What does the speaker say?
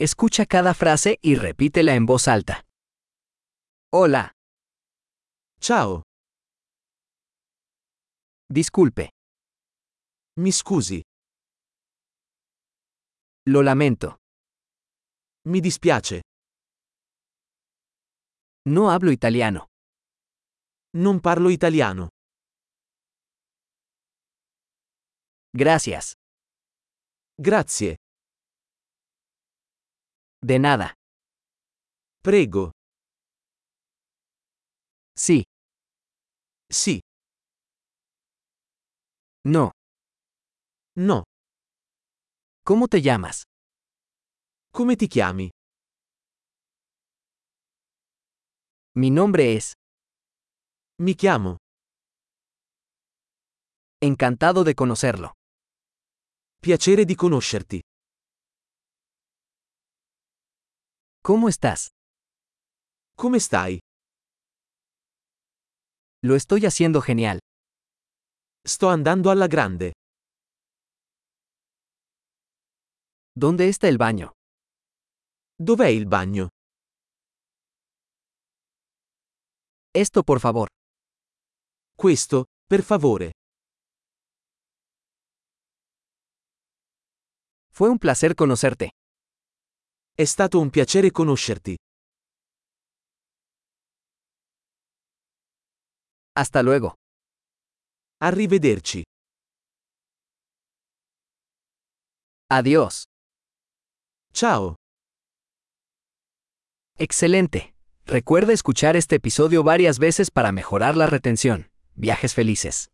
Escucha cada frase y repítela en voz alta. Hola, Ciao, disculpe, mi scusi, lo lamento. mi dispiace, No hablo italiano. non parlo italiano. Gracias. Grazie, De nada. prego, Sí. sì, No. no. ¿Cómo te llamas? Come ti chiami? Mi nombre es. Mi chiamo. Encantado de conocerlo. Piacere di conoscerti. ¿Cómo estás? Come stai? Lo estoy haciendo genial. Sto andando alla grande. ¿Dónde está el baño? Dov'è il bagno? Esto por favor. Questo, per favore. Fue un placer conocerte. È stato un piacere conoscerti. Hasta luego. Arrivederci. Adiós. Ciao. Excelente. Recuerda escuchar este episodio varias veces para mejorar la retención. Viajes felices.